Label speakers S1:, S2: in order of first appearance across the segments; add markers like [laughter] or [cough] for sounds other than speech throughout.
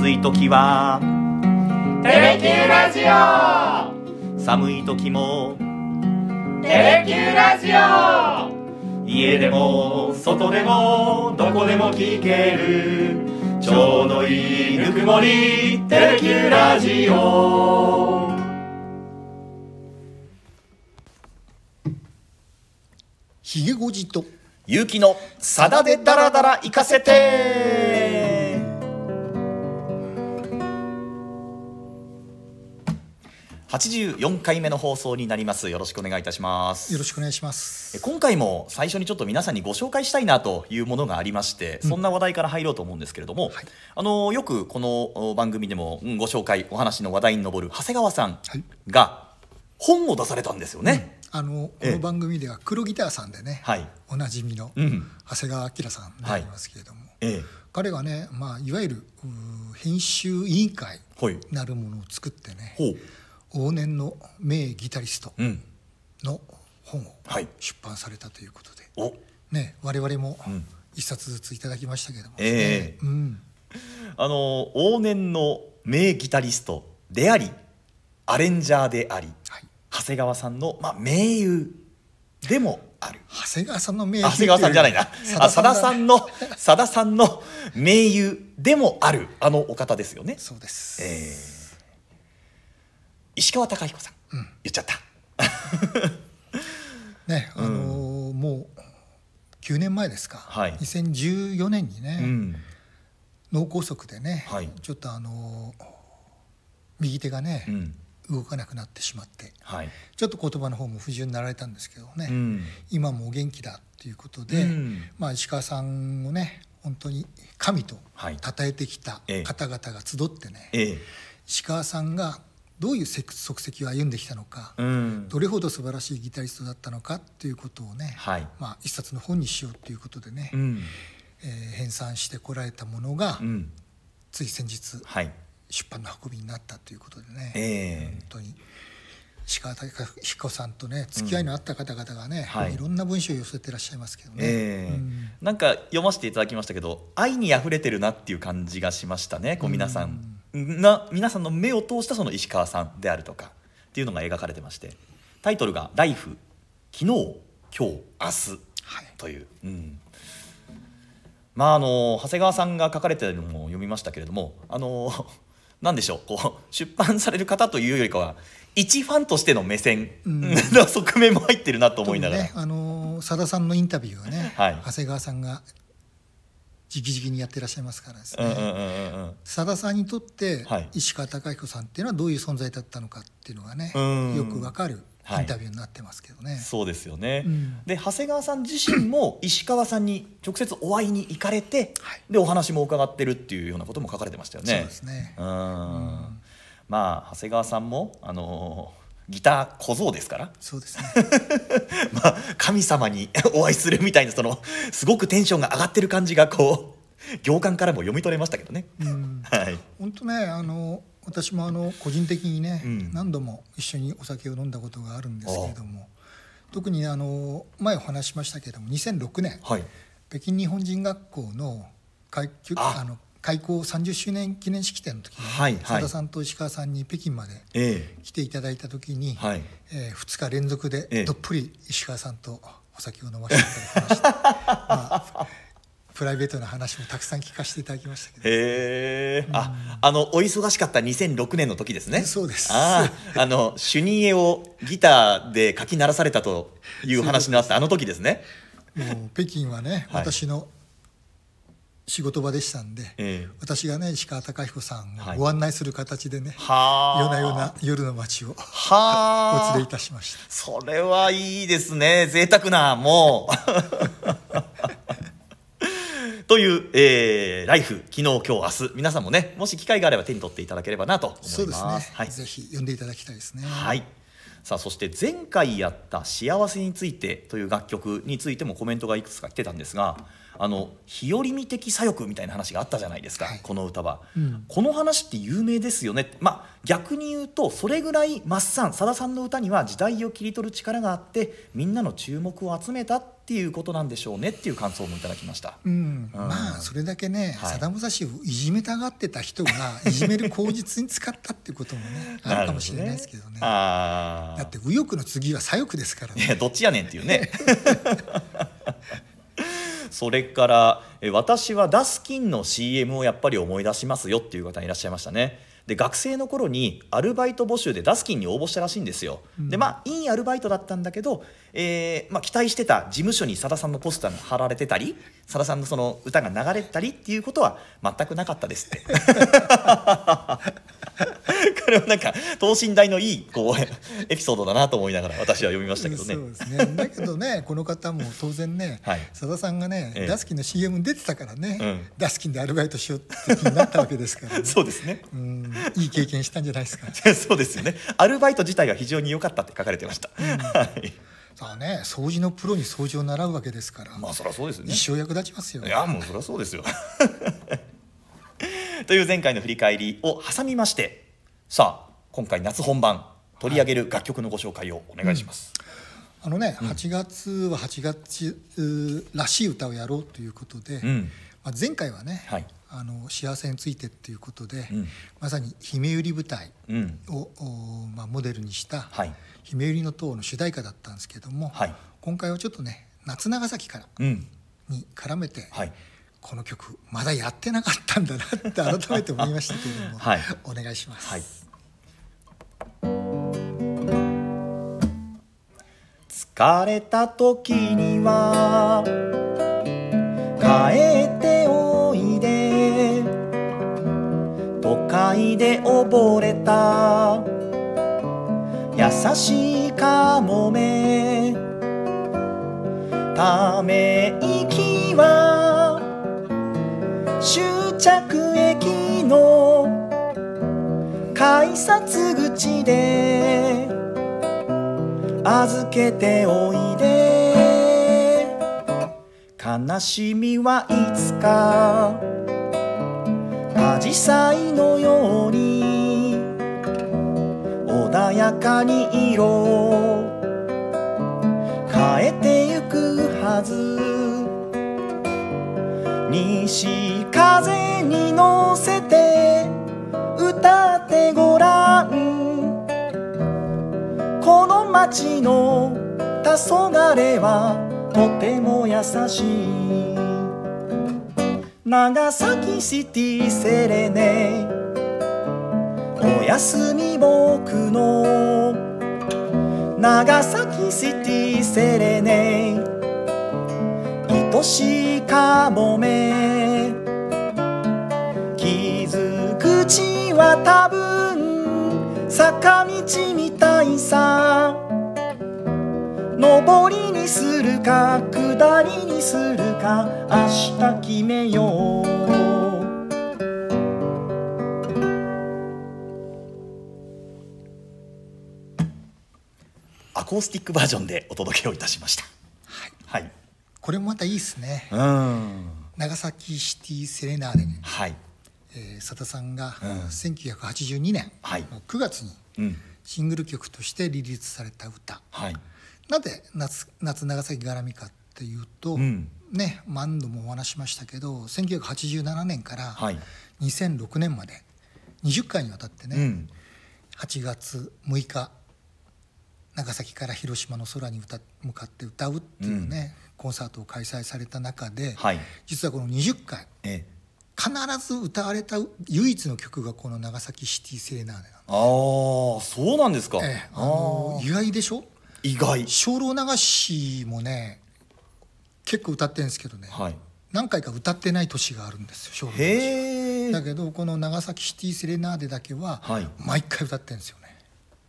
S1: 暑い時は。
S2: テレキューラジオ。
S1: 寒い時も。
S2: テレキューラジオ。
S1: 家でも外でもどこでも聞ける。ちょうどいいぬくもり。テレキューラジオ。
S3: ひげごじと。
S1: 勇気のさだでダラダラ行かせて84回目の放送になります。よろしくお願いいたします。
S3: よろしくお願いします。
S1: え今回も最初にちょっと皆さんにご紹介したいなというものがありまして、そんな話題から入ろうと思うんですけれども、あのよくこのお番組でもうんご紹介お話の話題に上る長谷川さん
S3: はい。
S1: が本を出されたんですよね、
S3: あのこ
S1: え。え
S3: の番組では黒ギターさんでね、
S1: はい。
S3: おなじみの
S1: うん。
S3: 長谷川明さんでありますけれども、
S1: ええ。
S3: 彼がね、まあ、いわゆる編集委員会
S1: はい。
S3: なるものを作ってね
S1: ほう
S3: 往年の名ギタリスト
S1: うん。
S3: の本を
S1: はい。
S3: 出版されたということで、
S1: お。
S3: ね、我々も
S1: ん。
S3: 一冊ずついただきましたけども、
S1: ええ。
S3: うん、
S1: あの往年の名ギタリストでありアレンジャーであり
S3: はい、
S1: 長谷川さんの、まあ、盟友でもある。
S3: 長谷川さんの名
S1: あ長谷川さんじゃないな。あさださんのさださんの盟友でもあるあのお方ですよね、
S3: そうです、
S1: えー石川貴彦さん、言っちゃった。
S3: ねあのーもう9年前ですか、
S1: はい。
S3: 2014年にね、
S1: うん。
S3: 脳梗塞でね、
S1: はい。
S3: ちょっとあのー右手がね
S1: う、ん。
S3: 動かなくなってしまって
S1: はい。
S3: ちょっと言葉の方も不自由になられたんですけどね、
S1: うん。
S3: 今もお元気だっていうことで、
S1: うん。
S3: まあ、石川さんをね本当に神と
S1: はい。
S3: 称えてきた
S1: ええ。
S3: 方々が集ってね、
S1: ええ。
S3: 石川さんがどういう足跡を歩んできたのか、
S1: うん。
S3: どれほど素晴らしいギタリストだったのかっていうことをね、
S1: はい。
S3: まあ、一冊の本にしようということでね、
S1: うん。
S3: えー編纂してこられたものが、
S1: うん。
S3: つい先日
S1: はい。
S3: 出版の運びになったということでね、
S1: ええ。
S3: 本当に石川貴彦さんとね付き合いのあった方々がね、
S1: はい。
S3: い、ろんな文章を寄せてらっしゃいますけどね、
S1: ええ。
S3: うん。
S1: なんか読ませていただきましたけど愛にあふれてるなっていう感じがしましたねこう皆さんな皆さんの目を通したその石川さんであるとかっていうのが描かれてましてタイトルが「ライフ昨日今日明日
S3: はい」
S1: という、うん、まああの長谷川さんが書かれてるのも読みましたけれどもあの [laughs] なんでしょうこう出版される方というよりかは一ファンとしての目線の側面も入ってるなと思いながら。
S3: ねあのーさださんのインタビューはね、
S1: はい。
S3: 長谷川さんが直々にやってらっしゃいますからですね、
S1: うんうん
S3: さださんにとって
S1: はい。
S3: 石川貴彦さんっていうのはどういう存在だったのかっていうのがね
S1: うん。
S3: よくわかる
S1: はい。
S3: インタビューになってますけどね。
S1: そうですよね、
S3: うん。
S1: で長谷川さん自身も石川さんに直接お会いに行かれて、
S3: はい。
S1: でお話も伺ってるっていうようなことも書かれてましたよね。
S3: そうですね。
S1: うん。まあ長谷川さんもあのーギター小僧ですから、
S3: そうですね。[laughs]
S1: まあ、神様に [laughs] お会いするみたいなそのすごくテンションが上がってる感じがこう行間からも読み取れましたけどね。
S3: うん。
S1: はい、
S3: 本当ねあの私もあの個人的にね、
S1: うん。
S3: 何度も一緒にお酒を飲んだことがあるんですけれども特にあの前お話ししましたけれども2006年
S1: はい。
S3: 北京日本人学校の
S1: あ
S3: の開校30周年記念式典の時に、
S1: はいはい。
S3: 佐田さんと石川さんに北京まで
S1: え
S3: 来ていただいた時に、
S1: えはい。
S3: え2日連続
S1: ええ。
S3: でどっぷり石川さんとお酒を飲ませていただきました、[laughs] まあ、プライベートな話もたくさん聞かせていただきましたけど。
S1: へえ、あ、あのお忙しかった2006年の時ですね。
S3: そうです。
S1: ああ、あのシュニエをギターで書き鳴らされたという話のあったあの時ですね。[laughs]
S3: もう北京はね、
S1: はい。
S3: 私の仕事場でしたんで、
S1: ええ
S3: 私がね石川貴彦さん
S1: はい
S3: をご案内する形でね、
S1: はあ。
S3: 夜な夜な夜の街を
S1: はあ。
S3: お連れいたしました。
S1: それはいいですね。贅沢な、もう。[laughs] という、えー、ライフ、昨日、今日、明日、皆さんもね、もし機会があれば手に取っていただければなと思います。
S3: そうですね、
S1: はい。
S3: ぜひ読んでいただきたいですね。
S1: はい。さあそして前回やった「幸せについて」という楽曲についてもコメントがいくつか来てたんですがあの日和見的左翼みたいな話があったじゃないですか、
S3: はい。
S1: この歌は、
S3: うん。
S1: この話って有名ですよね。ってまあ逆に言うとそれぐらいマッサンさださんの歌には時代を切り取る力があってみんなの注目を集めたっていうことなんでしょうねっていう感想もいただきました。
S3: うん、まあそれだけね、
S1: はい。
S3: サダム・ザシをいじめたがってた人がいじめる口実に使ったっていうこともね [laughs] あるかもしれないですけどね。
S1: あ
S3: だって右翼の次は左翼ですからね。[laughs]
S1: どっちやねんっていうね [laughs] それからえ私はダスキンの CM をやっぱり思い出しますよっていう方いらっしゃいましたね。で学生の頃にアルバイト募集でダスキンに応募したらしいんですよ、でまあいいアルバイトだったんだけど、えーまあ、期待してた事務所にさださんのポスターが貼られてたりさださんのその歌が流れてたりっていうことは全くなかったですって [laughs] [laughs] これはなんか等身大のいいこう [laughs] エピソードだなと思いながら私は読みましたけどね。
S3: そうですね。だけどね [laughs] この方も当然ね、
S1: はい。
S3: さださんがね、
S1: ええ。
S3: ダスキンの CM に出てたからね、
S1: うん。
S3: ダスキンでアルバイトしようって気になったわけですからね。
S1: そうですね。
S3: うん。いい経験したんじゃないですか。
S1: そうですよね。アルバイト自体が非常に良かったって書かれてました。はい。
S3: さあね掃除のプロに掃除を習うわけですから、
S1: まあそりゃそうですよね。
S3: 一生役立ちますよ。
S1: いやもうそりゃそうですよ。という前回の振り返りを挟みまして、さあ今回夏本番取り上げる楽曲のご紹介をお願いします。
S3: あのね、8月は8月らしい歌をやろうということで、
S1: うん
S3: まあ、前回はね、
S1: はい
S3: あの幸せについてっていうことで、
S1: うん
S3: まさに姫百合舞台
S1: うん。
S3: を、おまあ、モデルにした
S1: はい「
S3: 姫百合の塔」の主題歌だったんですけども、
S1: はい
S3: 今回はちょっとね夏長崎から
S1: うん。
S3: に絡めて、
S1: はい。
S3: この曲まだやってなかったんだなって改めて思いましたけれども、
S1: はい
S3: お願いします。
S1: 疲れた時には帰っておいで。都会で溺れた。優しいかもめ。ため息は終着駅の改札口で。預けておいで。悲しみはいつか紫陽花のように穏やかに色を変えてゆくはず。西風に乗せて歌っこの街の黄昏はとても優しい。長崎シティセレネ。おやすみ僕の。長崎シティセレネ。愛しいかもめ。傷口は多分坂道みたいさ。上りにするか下りにするか明日決めよう。アコースティックバージョンでお届けをいたしました。はい、
S3: これもまたいいですね。
S1: うん。
S3: 長崎シティセレナーデね、
S1: はい。
S3: えー、佐田さんが
S1: うん。
S3: 1982年
S1: はい。
S3: の9月に
S1: うん。
S3: シングル曲としてリリースされた歌。
S1: はい
S3: なぜ夏夏長崎絡みかっていうと、
S1: うん。
S3: ね何度もお話ししましたけど1987年から
S1: はい。
S3: 2006年まで20回にわたってね、
S1: うん。
S3: 8月6日長崎から広島の空に歌向かって歌うっていうね、コンサートを開催された中で、
S1: はい。
S3: 実はこの20回
S1: ええ。
S3: 必ず歌われた唯一の曲がこの長崎シティセレナーデな
S1: ああそうなんですか、
S3: の。ええ。あの意外でしょ？
S1: 意外。
S3: 精霊流しもね結構歌ってるんですけどね、
S1: はい。
S3: 何回か歌ってない年があるんですよ精霊流しだけどこの長崎シティセレナーデだけは
S1: はい。
S3: 毎回歌ってるんですよね。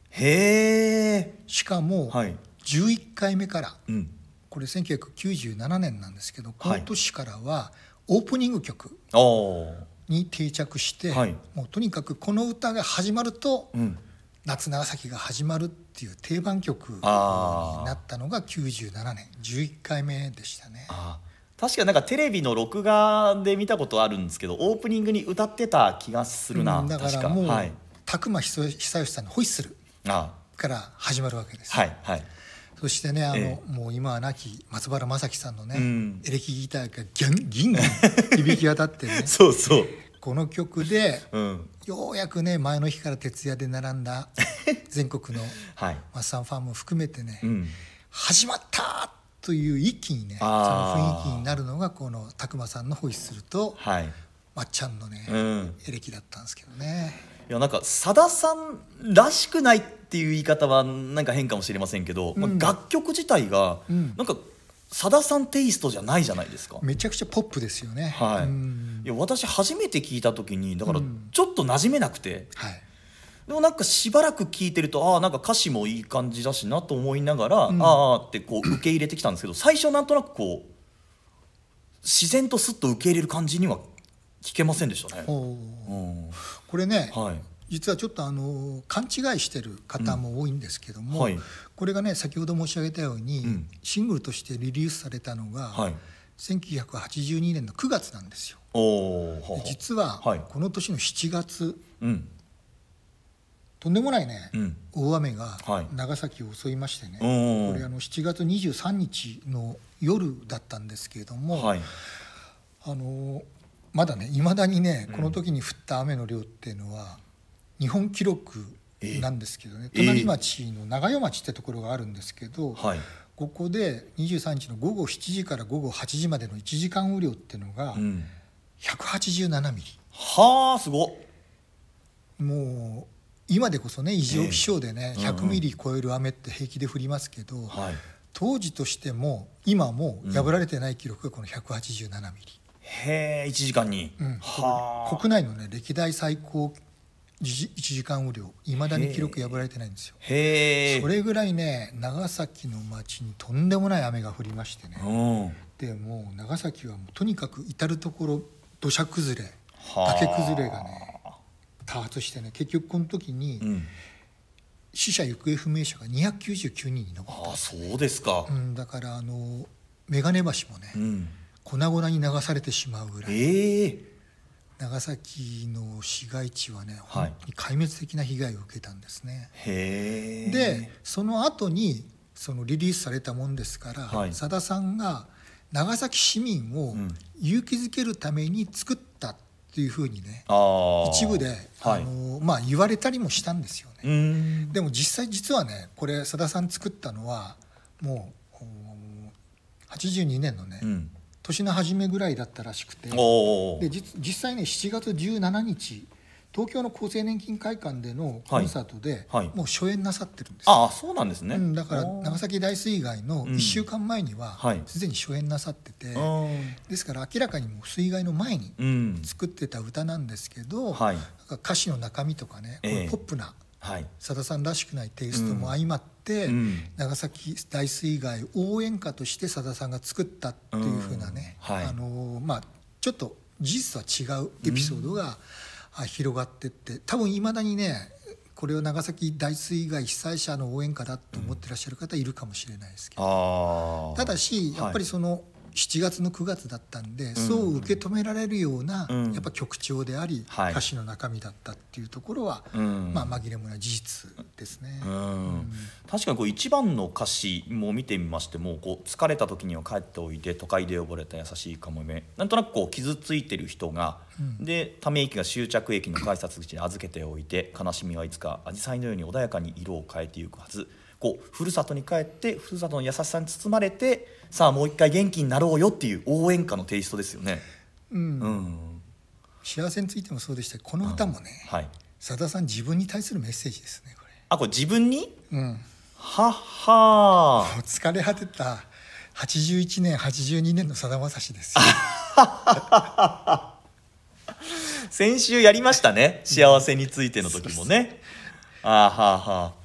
S1: へえ。
S3: しかも
S1: はい。
S3: 11回目から
S1: うん。
S3: これ1997年なんですけどこ
S1: はい。
S3: の年からはオープニング曲に定着して、
S1: はい。
S3: もうとにかくこの歌が始まると
S1: うん。
S3: 夏長崎が始まるっていう定番曲になったのが97年11回目でしたね。
S1: 確かになんかテレビの録画で見たことあるんですけどオープニングに歌ってた気がするな、
S3: うんだか
S1: 確
S3: らもう、
S1: かはい。
S3: 久久義さんの「ホイッスル
S1: あ」
S3: から始まるわけです、
S1: はいはい。
S3: そしてねあの、
S1: え。
S3: もう今は亡き松原正樹さんのね、
S1: うん。
S3: エレキギターがギャンギンギン響き渡ってね。[laughs]
S1: そうそう。
S3: この曲で
S1: うん
S3: ようやくね前の日から徹夜で並んだ [laughs] 全国の
S1: はい。
S3: マッサンファンも含めてね、
S1: うん。
S3: 始まったという一気にねその雰囲気になるのがこの拓磨さんのホイッスルと
S1: はい。
S3: まっちゃんのね、
S1: うん。
S3: エレキだったんですけどね。
S1: いやなんかさださんらしくないっていう言い方はなんか変かもしれませんけど、まあ、楽曲自体が
S3: うん。
S1: なんかさださんテイストじゃないじゃないですか。
S3: めちゃくちゃポップですよね。
S1: はい。
S3: うん。
S1: いや私初めて聞いた時にだから
S3: うん。
S1: ちょっと馴染めなくて、
S3: はい。
S1: でもなんかしばらく聞いてるとああなんか歌詞もいい感じだしなと思いながら、
S3: うん。
S1: ああってこう受け入れてきたんですけど最初なんとなくこう自然とスッと受け入れる感じには聞けませんでしたね。うん。
S3: これね、
S1: はい
S3: 実はちょっとあの勘違いしてる方も多いんですけども、
S1: うんはい。
S3: これがね先ほど申し上げたように、
S1: うん。
S3: シングルとしてリリースされたのが、
S1: はい。
S3: 1982年の9月なんですよ。実は
S1: はい。
S3: この年の7月
S1: うん。
S3: とんでもないね、
S1: うん。
S3: 大雨が
S1: はい。
S3: 長崎を襲いましてね、
S1: うん。
S3: これあの7月23日の夜だったんですけれども、
S1: はい。
S3: あのまだねいまだにねこの時に降った雨の量っていうのは日本記録なんですけどね、
S1: ええ。
S3: 隣町の長代町ってところがあるんですけど、
S1: はい。
S3: ここで23日の午後7時から午後8時までの1時間雨量っていうのが
S1: うん。
S3: 187ミ
S1: はあすご
S3: もう今でこそね異常気象でね、
S1: ええうんうん。
S3: 100ミリ超える雨って平気で降りますけど、
S1: はい。
S3: 当時としても今も破られてない記録がこの187ミリ。
S1: へえ1時間に、
S3: うん。
S1: はあ。
S3: 国内のね歴代最高1時間雨量。いまだに記録破られてないんですよ。
S1: へえ
S3: それぐらいね長崎の町にとんでもない雨が降りましてね。
S1: うん。
S3: でもう長崎はもうとにかく至る所土砂崩れ
S1: はあ。
S3: 崖崩れがね多発してね結局この時に
S1: うん。
S3: 死者行方不明者が299人に上っ
S1: ああそうですか。
S3: た、うん、だからあの眼鏡橋もね
S1: うん。
S3: 粉々に流されてしまうぐらい。
S1: ええ
S3: 長崎の市街地はね、
S1: はい。
S3: 壊滅的な被害を受けたんですね。でその後にそのリリースされたもんですから、
S1: はい。
S3: さださんが長崎市民を
S1: うん。
S3: 勇気づけるために作ったっていうふうにね、
S1: ああ
S3: 一部で、
S1: はい。
S3: あのまあ、言われたりもしたんですよ
S1: う
S3: ね。
S1: ん。
S3: でも実際実はねこれさださん作ったのはもうお82年のね、
S1: うん
S3: 年の初めぐらいだったらしくて。で実実際ね7月17日東京の厚生年金会館でのコンサートで、
S1: はい。はい。
S3: もう初演なさってるんです。よ
S1: ああそうなんですね、
S3: うん、だから長崎大水害の
S1: うん。
S3: 1週間前には
S1: はい。
S3: すでに初演なさってて、
S1: うん
S3: ですから明らかにもう水害の前に
S1: うん。
S3: 作ってた歌なんですけど、
S1: はい。
S3: なんか歌詞の中身とかね、
S1: ええ。
S3: このポップな
S1: はい
S3: さださんらしくないテイストも相まって、
S1: うん。
S3: 長崎大水害応援歌としてさださんが作ったっていうふうなね、
S1: うん。はい。
S3: あのまあ、ちょっと事実とは違うエピソードが、あ広がってって多分いまだにねこれを長崎大水害被災者の応援歌だと思ってらっしゃる方いるかもしれないですけど、ただしやっぱりその7月の9月だったんで、そう受け止められるような、
S1: うん。
S3: やっぱ曲調であり、
S1: はい。
S3: 歌詞の中身だったっていうところは、
S1: うん。
S3: まあ紛れもない事実ですね。
S1: うん。確かにこう一番の歌詞も見てみましてもこう疲れた時には帰っておいで都会で溺れた優しいかもめなんとなくこう傷ついてる人が、でため息が終着駅の改札口に預けておいて悲しみはいつか紫陽花のように穏やかに色を変えていくはずこうふるさとに帰ってふるさとの優しさに包まれてさあもう一回元気になろうよっていう応援歌のテイストですよね。
S3: うん。
S1: うん。
S3: 幸せについてもそうでしたけどこの歌もね
S1: はい、
S3: さださん自分に対するメッセージですねこ
S1: あこれ自分に？
S3: れ。うん、も
S1: はっは
S3: う疲れ果てた81年82年のさだまさしです。よ。[laughs]
S1: 先週やりましたね。幸せについての時もね。あーはーはー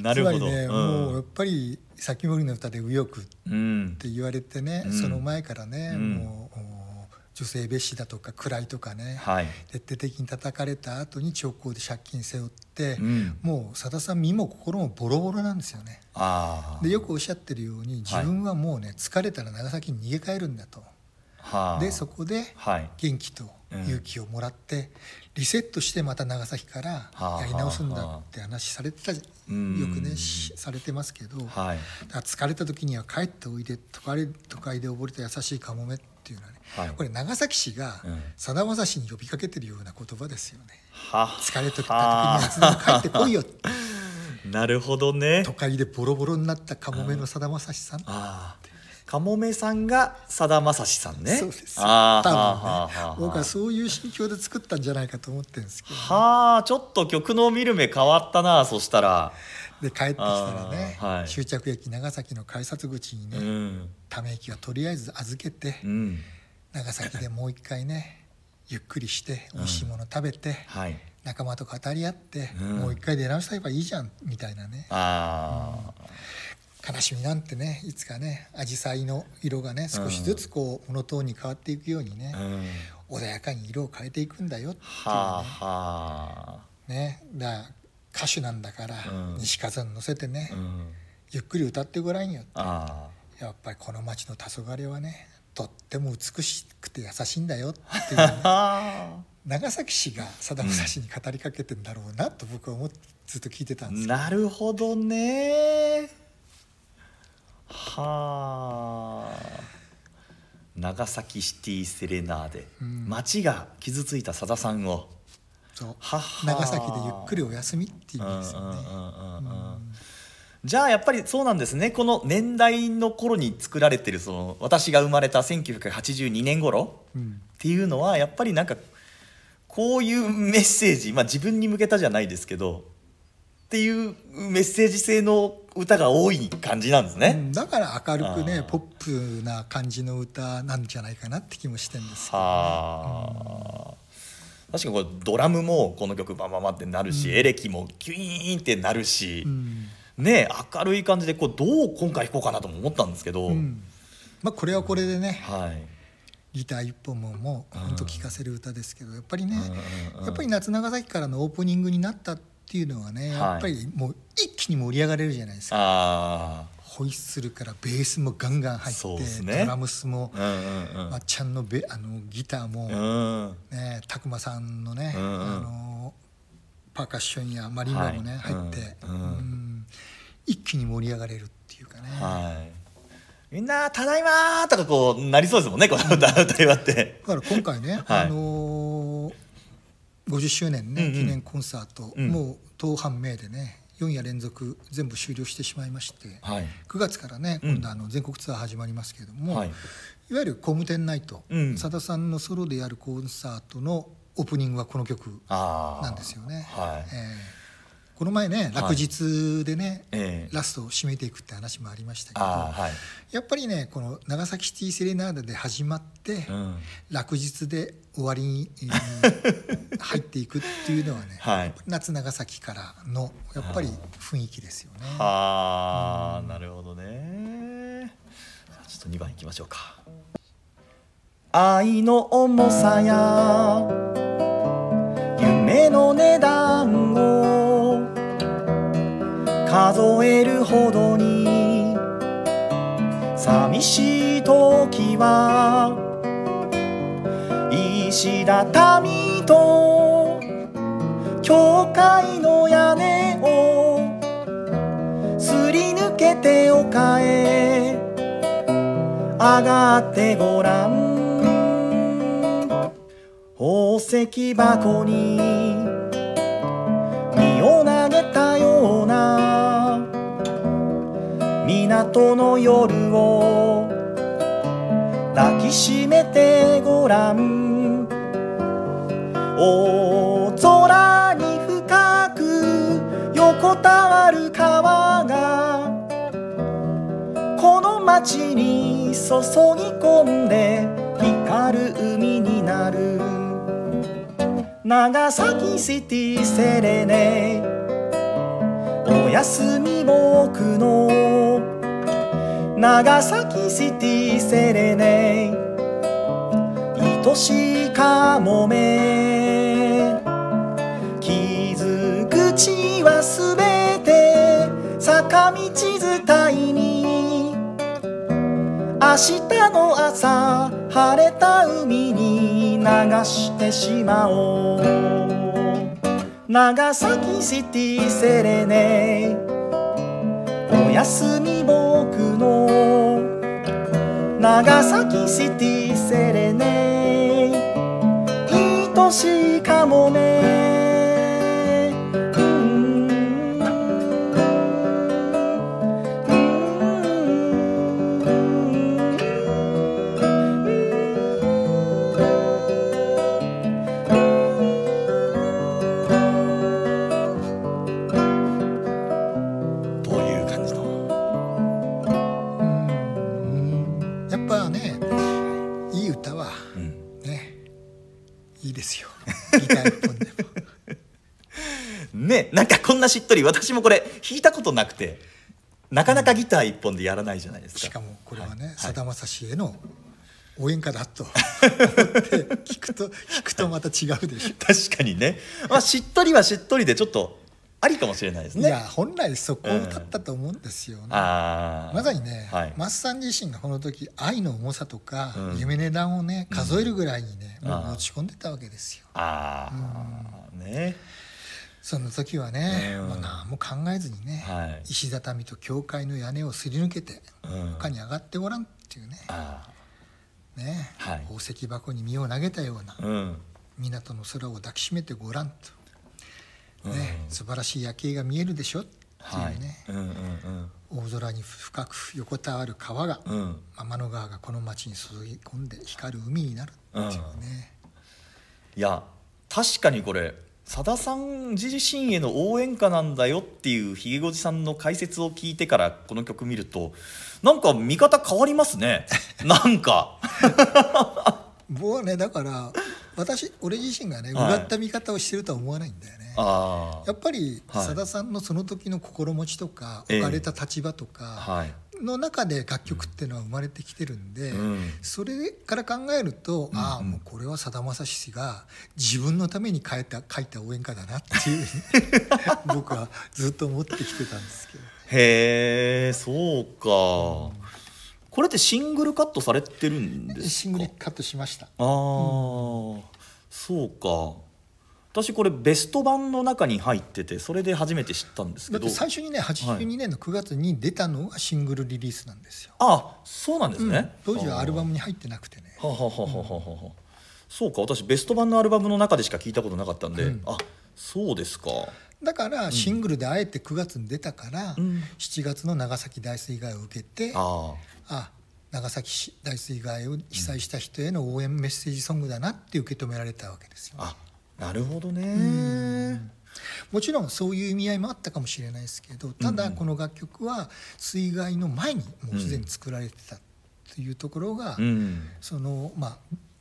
S1: なるほど、
S3: つまりね、
S1: うん。
S3: もうやっぱり「先森の歌で右翼」っ
S1: うん
S3: て言われてね、
S1: うん。
S3: その前からね、
S1: うん。
S3: もうお女性蔑視だとか暗いとかね、
S1: はい。
S3: 徹底的に叩かれた後に長考で借金背負って、
S1: うん。
S3: もうさださん身も心もボロボロなんですよね。でよくおっしゃってるように自分はもうね疲れたら長崎に逃げ帰るんだと。
S1: はあ。
S3: でそこで
S1: はい。
S3: 元気と勇気をもらって、リセットしてまた長崎から
S1: はあ
S3: やり直すんだって話されてたよ
S1: うん。
S3: くねしされてますけど、
S1: はい。
S3: 疲れた時には帰っておいで都会都会で溺れた優しいカモメっていうのはね、
S1: はい。
S3: これ長崎市が
S1: うん。
S3: さだまさしに呼びかけてるような言葉ですよね。
S1: は
S3: 疲れた時には帰ってこいよ [laughs]
S1: なるほどね。
S3: 都会でボロボロになったカモメのさだまさしさん
S1: かもめさんがさだまさしさんね。
S3: そうです。
S1: ああ
S3: 多分ね。僕はそういう心境で作ったんじゃないかと思ってるんですけど、
S1: はあちょっと曲の見る目変わったなそしたら。
S3: で帰ってきたらね、
S1: はい。
S3: 終着駅長崎の改札口にね、
S1: うん。
S3: ため息はとりあえず預けて、
S1: うん。
S3: 長崎でもう一回ね [laughs] ゆっくりして美味しいもの食べて、
S1: はい。
S3: 仲間と語り合って、
S1: うん。
S3: もう一回出直したればいいじゃんみたいなね。
S1: あ
S3: 悲しみなんてねいつかね紫陽花の色がね少しずつこうモノトーンに変わっていくようにね
S1: あ、うん、
S3: 穏やかに色を変えていくんだよっていう
S1: はあはあ。
S3: ねだから歌手なんだから、
S1: うん。
S3: 西風に乗せてね、
S1: うん。
S3: ゆっくり歌ってごらんよ
S1: あ
S3: やっぱりこの街の黄昏はねとっても美しくて優しいんだよっていうね。
S1: あ [laughs]
S3: 長崎市がさだまさしに語りかけてんだろうなと僕は思ってずっと聞いてたんですけど。
S1: なるほどねはあ。長崎シティセレナーデ、
S3: うん。
S1: 街が傷ついたさださんを。
S3: そう。長崎でゆっくりお休みっていう意味ですよね。
S1: じゃあやっぱりそうなんですね。この年代の頃に作られてるその私が生まれた1982年頃
S3: うん。
S1: っていうのはやっぱりなんかこういうメッセージ、まあ、自分に向けたじゃないですけどっていうメッセージ性の歌が多い感じなんです
S3: う
S1: ね。
S3: んだから明るくねポップな感じの歌なんじゃないかなって気もしてるんですけど
S1: はあ。確かにこれドラムもこの曲バンバンバンってなるし、エレキもキュイーンってなるし、
S3: うん。
S1: ね明るい感じでこうどう今回弾こうかなとも思ったんですけど、
S3: うん。まあこれはこれでね
S1: はい。
S3: ギター一本ももう本当聴かせる歌ですけどやっぱりね
S1: うんうんうん
S3: やっぱり夏長崎からのオープニングになったっていうのはねやっぱりもう一気に盛り上がれるじゃないですか。
S1: あ
S3: ホイッスルからベースもガンガン入って、
S1: ね。
S3: ドラムスも、
S1: あうんうんうん。
S3: まっちゃんのベあのギターも、
S1: うん。
S3: ね、拓磨さんのね、
S1: うんうん。
S3: あのパーカッションやマリンバもね、
S1: はい。
S3: 入って、
S1: うんうん。
S3: うん。一気に盛り上がれるっていうかね、
S1: はい。みんな「ただいま!」とかこうなりそうですもんねこの歌歌い終わって。
S3: だから今回ね、
S1: はい。
S3: あのー50周年ね、記念コンサート、
S1: うん。
S3: もう当半名でね4夜連続全部終了してしまいまして、
S1: はい。
S3: 9月からね
S1: うん。
S3: 今度あの全国ツアー始まりますけれども、
S1: はい。
S3: い、わゆる工務店ナイト
S1: うん。
S3: さだ、さんのソロでやるコンサートのオープニングはこの曲なんですよね。
S1: はい。
S3: えーこの前ね落日でね、
S1: ええ。
S3: ラストを締めていくって話もありましたけど
S1: はい。
S3: やっぱりねこの長崎シティセレナーデで始まって、
S1: うん。
S3: 落日で終わりにえー [laughs] 入っていくっていうのはね、
S1: はい。
S3: 夏長崎からのやっぱり雰囲気ですよね。
S1: はあなるほどね。ちょっと2番いきましょうか。愛の重さや夢の値段を数えるほどに寂しい時は石畳と教会の屋根をすり抜けて丘へ上がってごらん。宝石箱に港の夜を抱きしめてごらん。大空に深く横たわる川がこの街に注ぎ込んで光る海になる。長崎シティセレネお休み僕の長崎シティセレネ愛しいかもめ。傷口はすべて。坂道伝いに。明日の朝晴れた海に。流してしまおう。長崎シティセレネおやすみ僕長崎シティセレネ。愛しいかもね。
S3: 本でも
S1: ねなんかこんなしっとり私もこれ弾いたことなくてなかなかギター一本でやらないじゃないですか。
S3: しかもこれはね
S1: はい。
S3: さだまさしへの応援歌だと。思 [laughs] って聞くと聞くとまた違うでしょ。
S1: 確かにね、まあ、しっとりはしっとりでちょっとありかもしれないですね。
S3: いや本来そこを歌ったと思うんですよ。ね、
S1: あー。
S3: まさにね、
S1: はい。
S3: マスさん自身がこの時愛の重さとか、
S1: うん。
S3: 夢値段をね数えるぐらいにね、もう
S1: あー。
S3: 持ち込んでたわけですよ。
S1: あー。ね。
S3: その時はね、
S1: うん。
S3: もう何も考えずにね、
S1: はい。
S3: 石畳と教会の屋根をすり抜けて、
S1: うん。
S3: 他に上がってごらんっていうね。
S1: あ
S3: ね、
S1: はい。
S3: 宝石箱に身を投げたような港の空を抱きしめてごらんと、ね素晴らしい夜景が見えるでしょって
S1: はい。
S3: いうね、
S1: うんうん。
S3: 大空に深く横たわる川が、
S1: うん。うん
S3: 天の川がこの町に注ぎ込んで光る海になるっていうね、
S1: いや確かにこれさださん自身への応援歌なんだよっていうひげごじさんの解説を聞いてからこの曲見るとなんか見方変わりますね。なんか。[laughs]
S3: 僕はねだから私俺自身がねう
S1: はい。
S3: がった見方をしてるとは思わないんだよね、
S1: あ
S3: やっぱり
S1: はい。
S3: さださんのその時の心持ちとか、
S1: ええ。
S3: 置かれた立場と
S1: あ
S3: か
S1: はい。
S3: の中で楽曲っていうのは生まれてきてるんで、
S1: うん。
S3: それから考えると、ああもうこれはさだまさしが自分のために書いた書いた応援歌だなっていう [laughs] 僕はずっと思ってきてたんですけど。
S1: へえそうか、これってシングルカットされてるんですか？
S3: シングルカットしました。
S1: ああ、そうか。私これベスト版の中に入っててそれで初めて知ったんですけど。
S3: だって最初にね82年の9月に出たのがシングルリリースなんですよ、
S1: あそうなんです
S3: うん。
S1: ね、
S3: 当時はアルバ
S1: ム
S3: ムに入ってなくてね。
S1: はあ。はあはあはあはそうか。私ベスト版のアルバムの中でしか聞いたことなかったんで、
S3: うん。
S1: あそうですか。
S3: だからシングルであえて9月に出たから、
S1: うん。
S3: 7月の長崎大水害を受けてあ
S1: あ
S3: 長崎市大水害を被災した人への応援メッセージソングだなって受け止められたわけですよ。
S1: ああなるほどね。
S3: もちろんそういう意味合いもあったかもしれないですけどただこの楽曲は水害の前にもうすでに作られてたというところが、
S1: うん。
S3: そのまあ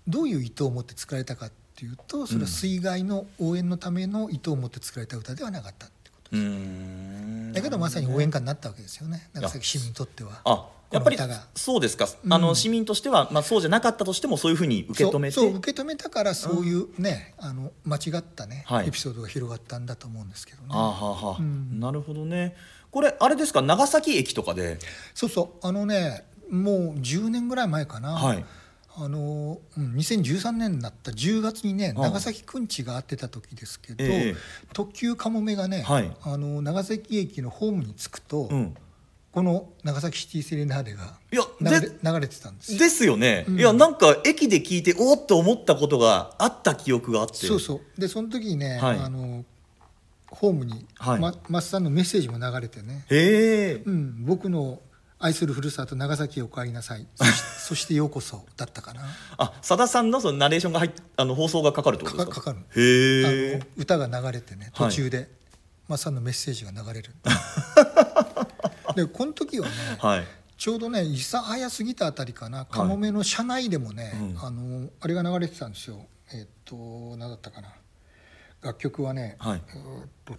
S3: どういう意図を持って作られたかっていうとそれは水害の応援のための意図を持って作られた歌ではなかったってこと
S1: うーん。
S3: だけどまさに応援歌になったわけですよね。長崎市民にとっては。
S1: あやっぱりそうですか、あの市民としては、まあ、そうじゃなかったとしてもそういうふうに受け止めて。
S3: そう受け止めたからそういうね、あの間違ったね、
S1: はい。
S3: エピソードが広がったんだと思うんですけどね。
S1: あーはあはあ
S3: うん。
S1: なるほどね。これあれですか？長崎駅とかで。
S3: そうそう。あのねもう10年ぐらい前かな、
S1: はい。
S3: あのうん2013年になった10月にね
S1: ああ
S3: 長崎くんちが会ってた時ですけど、
S1: ええ。
S3: 特急かもめがね、
S1: はい。
S3: あの長崎駅のホームに着くと、
S1: うん
S3: この長崎シティセレナーデが
S1: いや
S3: 流れてたんですよ。
S1: ですよね、
S3: うん。
S1: いやなんか駅で聞いておーって思ったことがあった記憶があって。
S3: そうそう。でその時にね、
S1: はい。
S3: あのホームに、
S1: はい。
S3: まマスさんのメッセージも流れてね、
S1: へえ
S3: うん、僕の愛するふるさと長崎へお帰りなさい。[laughs] そしてようこそだったかな。
S1: あさださんのそのナレーションが入っあの放送がかかるってことですか？
S3: かかかる。
S1: へえ
S3: 歌が流れてね
S1: はい
S3: 途中で、マスさんのメッセージが流れる [laughs] でこの時はね、
S1: はい。
S3: ちょうどね諫早過ぎたあたりかな。かもめの車内でもね、
S1: うん。
S3: あのあれが流れてたんですよ。えっと何だったかな。楽曲はね「
S1: はい。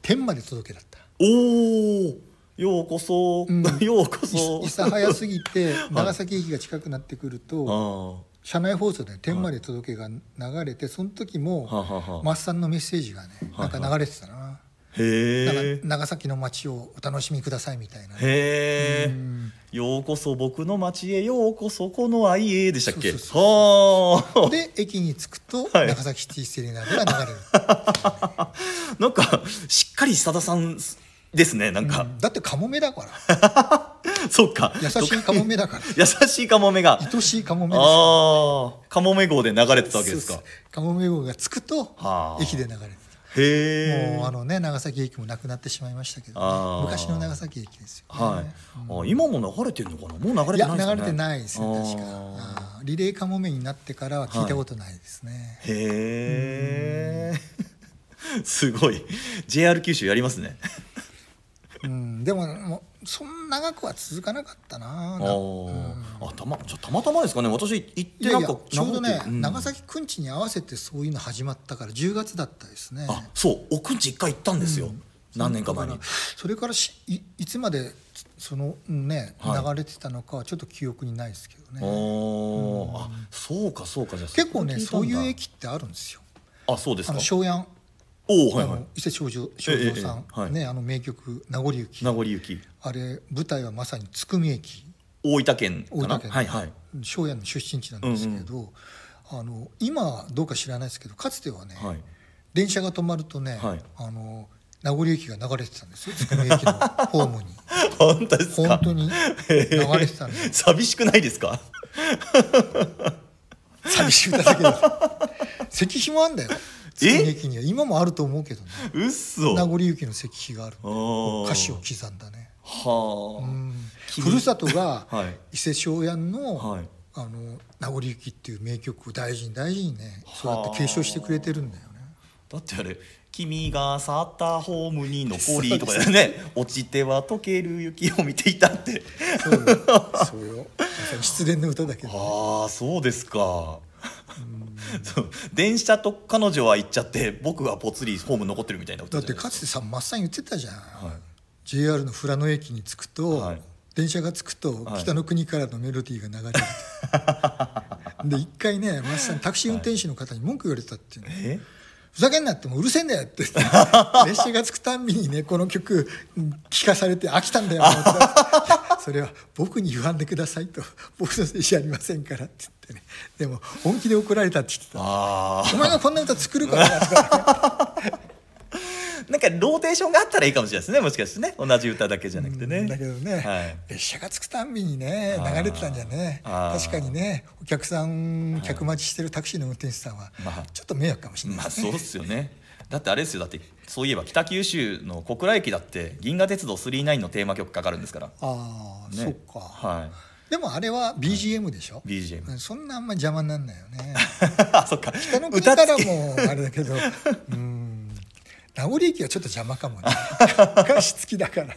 S3: 天まで届け」だった。
S1: おおようこそ、
S3: うん。[laughs]
S1: ようこそ。
S3: い諫早すぎて [laughs] 長崎駅が近くなってくると、
S1: あ
S3: 車内放送で「天まで届け」が流れてその時も
S1: あはあはあはあ。
S3: マスさんのメッセージがねなんか流れてたな。
S1: へ
S3: 長崎の街をお楽しみくださいみたいな。ね、
S1: へえ
S3: うん。
S1: ようこそ僕の街へようこそこの愛へでしたっけ？はあ。
S3: で駅に着くと
S1: はい。
S3: 長崎シティセレナーデが流れる、[laughs]
S1: なんかしっかりさださんですねなんか、
S3: うん。だってカモメだから。[laughs]
S1: そっか。
S3: 優しいカモメだから。[laughs]
S1: 優しいカモメが。
S3: 愛しいカモメですよ
S1: ああカモメ号で流れてたわけですか。
S3: カモメ号が着くと
S1: はあ。
S3: 駅で流れて
S1: へえ
S3: もうあのね長崎駅もなくなってしまいましたけど、ね、昔の長崎駅ですよ、ね、
S1: はい、あ今も流れてるのかな？もう流れ
S3: いや
S1: てないですかね。
S3: 流れてないですね確か。リレーカモメになってからは聞いたことないですね、
S1: ー。へえすごい。JR 九州やりますね。
S3: うん、でももうそんな長くは続かなかったな
S1: あ
S3: な
S1: ーあたまじゃあたまたまですかね。私行ってなんか
S3: ちょうどね、
S1: うん。
S3: 長崎くんちに合わせてそういうの始まったから10月だったですね。
S1: あそう。奥んち一回行ったんですよ、何年か前に。
S3: それからしいいつまでそのね、
S1: はい。
S3: 流れてたのかはちょっと記憶にないですけど
S1: あ
S3: ね
S1: ーあそうかそうかじゃあ
S3: 結構ねそういう
S1: 駅
S3: 駅ってあるんですよ。
S1: あそうですか。
S3: あの庄屋あ
S1: おおはいはい。
S3: の伊勢正蔵正蔵さん、
S1: ええええはい。
S3: ねあの名曲「名残雪
S1: 名残雪」
S3: あれ舞台はまさに津久見駅
S1: 大分県かな？
S3: 大分県の
S1: はいはい。
S3: 庄屋の出身地なんですけど、あの今はどうか知らないですけどかつてはね、
S1: はい。
S3: 電車が止まるとね、
S1: はい。
S3: あの名残雪が流れてたんですよ。津久見駅のホームに。[laughs]
S1: 本当ですか？
S3: 本当に流れてたんで [laughs]
S1: 寂しくないですか？[laughs]
S3: 寂しい歌だけど石碑もあんだよ。津久見駅には。今もあると思うけどね。
S1: うっそ
S3: 名残雪の石碑がある。歌詞を刻んだね
S1: はあ、
S3: うん。
S1: 君。
S3: ふるさとが [laughs]
S1: はい。
S3: 伊勢松庵の,、
S1: はい。
S3: あの名残雪っていう名曲を大事に大事にねそうやって継承してくれてるんだよね。
S1: だってあれ「君が去ったホームに残り」とかだよね「落ちては溶ける雪を見ていた」って。
S3: そうよ。そうよ。失恋の歌だけど、[laughs]
S1: ああそうですか。そう。電車と彼女は行っちゃって僕はぽつりホーム残ってるみたいな歌
S3: だってかつてさマッサン言ってたじゃん、
S1: はい
S3: JR の富良野駅に着くと、
S1: はい。
S3: 電車が着くと
S1: はい。
S3: 北の国からのメロディーが流れる。で一回ねマッサンタクシー運転手の方に文句言われたっていうの、
S1: え？
S3: ふざけんなってもううるせえんだよって。[laughs] 列車が着くたんびにねこの曲聴かされて飽きたんだよ [laughs] それは僕に言わんでくださいと。僕のせいじゃありませんからって言ってね。でも本気で怒られたって言ってた。
S1: あ
S3: お前がこんな歌作るからなとか
S1: あ [laughs] なんかローテーションがあったらいいかもしれないですね。もしかしてね。同じ歌だけじゃなくてね。
S3: だけどね、
S1: はい。
S3: 列車が着くたんびにね流れてたんじゃね。確かにねお客さん客待ちしてるタクシーの運転手さんは
S1: まあ。
S3: ちょっと迷惑かもしれないですね、
S1: まあそうっすよね。だってあれですよ。だってそういえば北九州の小倉駅だって銀河鉄道999のテーマ曲かかるんですから。
S3: ああ、
S1: ね。
S3: そっか、
S1: は
S3: でもあれは BGM でしょ、
S1: い BGM
S3: そんなあんまり邪魔になんないよね。[laughs]
S1: あそっか。
S3: 北の国からもあれだけど。う [laughs] ん名残駅はちょっと邪魔かもね。歌詞付きだから。
S1: なん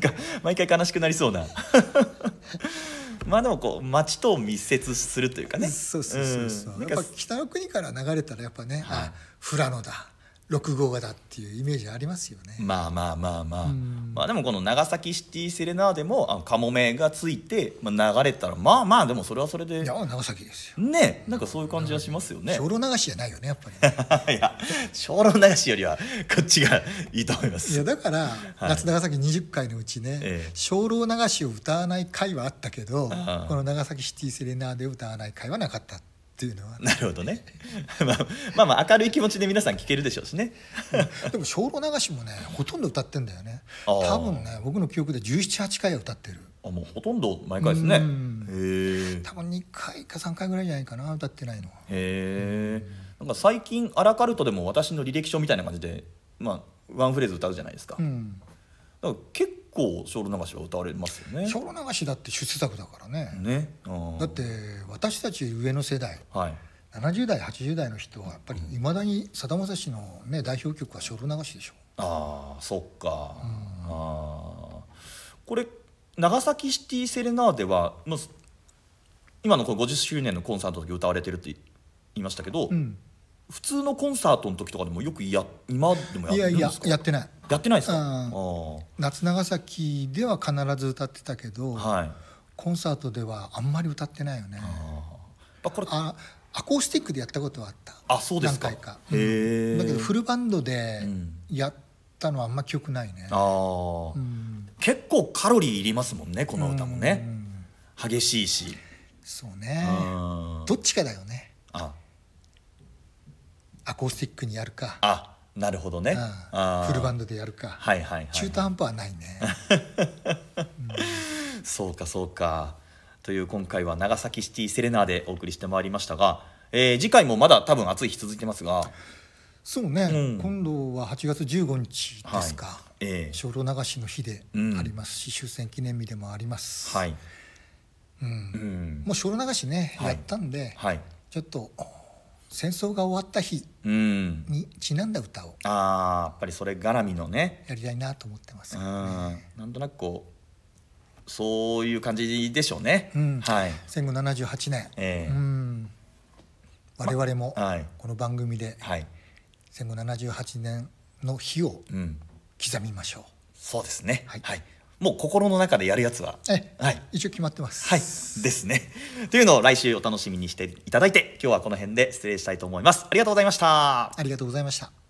S1: か毎回悲しくなりそうな。[laughs] まあでもこう街と密接するというかね。
S3: そうそうそうそう、
S1: ん。なんか
S3: やっぱ北の国から流れたらやっぱね、
S1: はい。
S3: あ富良野だ六号だっていうイメージありますよね、
S1: まあまあまあまあ。
S3: ん。
S1: まあでもこの長崎シティセレナーでもあのカモメがついて、まあ、流れたらまあまあでもそれはそれで。
S3: いや長崎ですよ。
S1: ねなんかそういう感じはしますよね。
S3: 精霊流しじゃないよねやっぱり。ね [laughs]
S1: いや小論流しよりはこっちがいいと思いま
S3: い
S1: す
S3: やだから、夏長崎20回のうちね
S1: ええ。
S3: 精霊流しを歌わない回はあったけどこの長崎シティセレナーで歌わない回はなかった。っていうのは、
S1: なるほどね。[laughs] まあまあまあ明るい気持ちで皆さん聞けるでしょうしね。
S3: でも精霊流しもねほとんど歌ってんだよね。多分ね僕の記憶で1718回は歌ってる。
S1: あもうほとんど毎回ですね。
S3: うん。
S1: へえ
S3: 多分2回か3回ぐらいじゃないかな歌ってないのは。
S1: へえなんか最近アラカルトでも私の履歴書みたいな感じでまあワンフレーズ歌うじゃないですか,、
S3: うん。
S1: だから結構小路流しは歌われますよね。
S3: 精霊流しだって出世作だからね。
S1: ね。うん
S3: だって私たち上の世代
S1: はい。
S3: 70代80代の人はやっぱりいまだにさだまさしの、ね、代表曲は精霊流しでしょ。
S1: ああそっか、ああこれ長崎シティセレナーデはまあ今のこの50周年のコンサートの時歌われてるって言いましたけど、
S3: うん
S1: 普通のコンサートの時とかでもよくや今でも
S3: いやいや
S1: やるんですか？
S3: やってない。
S1: やってないですか、
S3: うん。夏長崎では必ず歌ってたけど、
S1: はい。
S3: コンサートではあんまり歌ってないよね。
S1: ああ。これ
S3: あアコースティックでやったことはあった。
S1: あそうですか。
S3: 何回か。
S1: へえ
S3: だけどフルバンドで
S1: うん。
S3: やったのはあんま記憶ないね。
S1: ああ、
S3: うん。
S1: 結構カロリーいりますもんねこの歌も
S3: う
S1: ね
S3: ん。
S1: 激しいし。
S3: そうね。
S1: うん。
S3: どっちかだよね。
S1: あ
S3: アコースティックにやるか、
S1: あなるほどね。
S3: うん。フルバンドでやるか、
S1: はいはいはい。
S3: 中途半端はないね。[laughs]
S1: そうかそうか。という今回は長崎シティセレナーでお送りしてまいりましたが、えー次回もまだ多分暑い日続いてますが。
S3: そうね、
S1: うん。
S3: 今度は8月15日ですか、
S1: はい。ええ。
S3: 精霊流しの日で
S1: うん。
S3: ありますし、終戦記念日でもあります、
S1: はい、
S3: うん。
S1: うん、
S3: もう精霊流しね、
S1: はい。
S3: やったんで、
S1: はい。
S3: ちょっと戦争が終わった日
S1: うん。
S3: にちなんだ歌を
S1: あーやっぱりそれ絡みのね。
S3: やりたいなと思ってます
S1: うん。
S3: よ、
S1: なんとなくこうそういう感じでしょうね、
S3: うん。
S1: はい。
S3: 戦後78年、
S1: ええ。
S3: うん。我々も
S1: はい。
S3: この番組で
S1: はい。
S3: 戦後78年の日を
S1: うん。
S3: 刻みましょう。
S1: そうですね。
S3: はい
S1: もう心の中でやるやつは
S3: え
S1: はい。
S3: 一応決まってます。
S1: はい。ですね。というのを来週お楽しみにしていただいて今日はこの辺で失礼したいと思います。ありがとうございました。
S3: ありがとうございました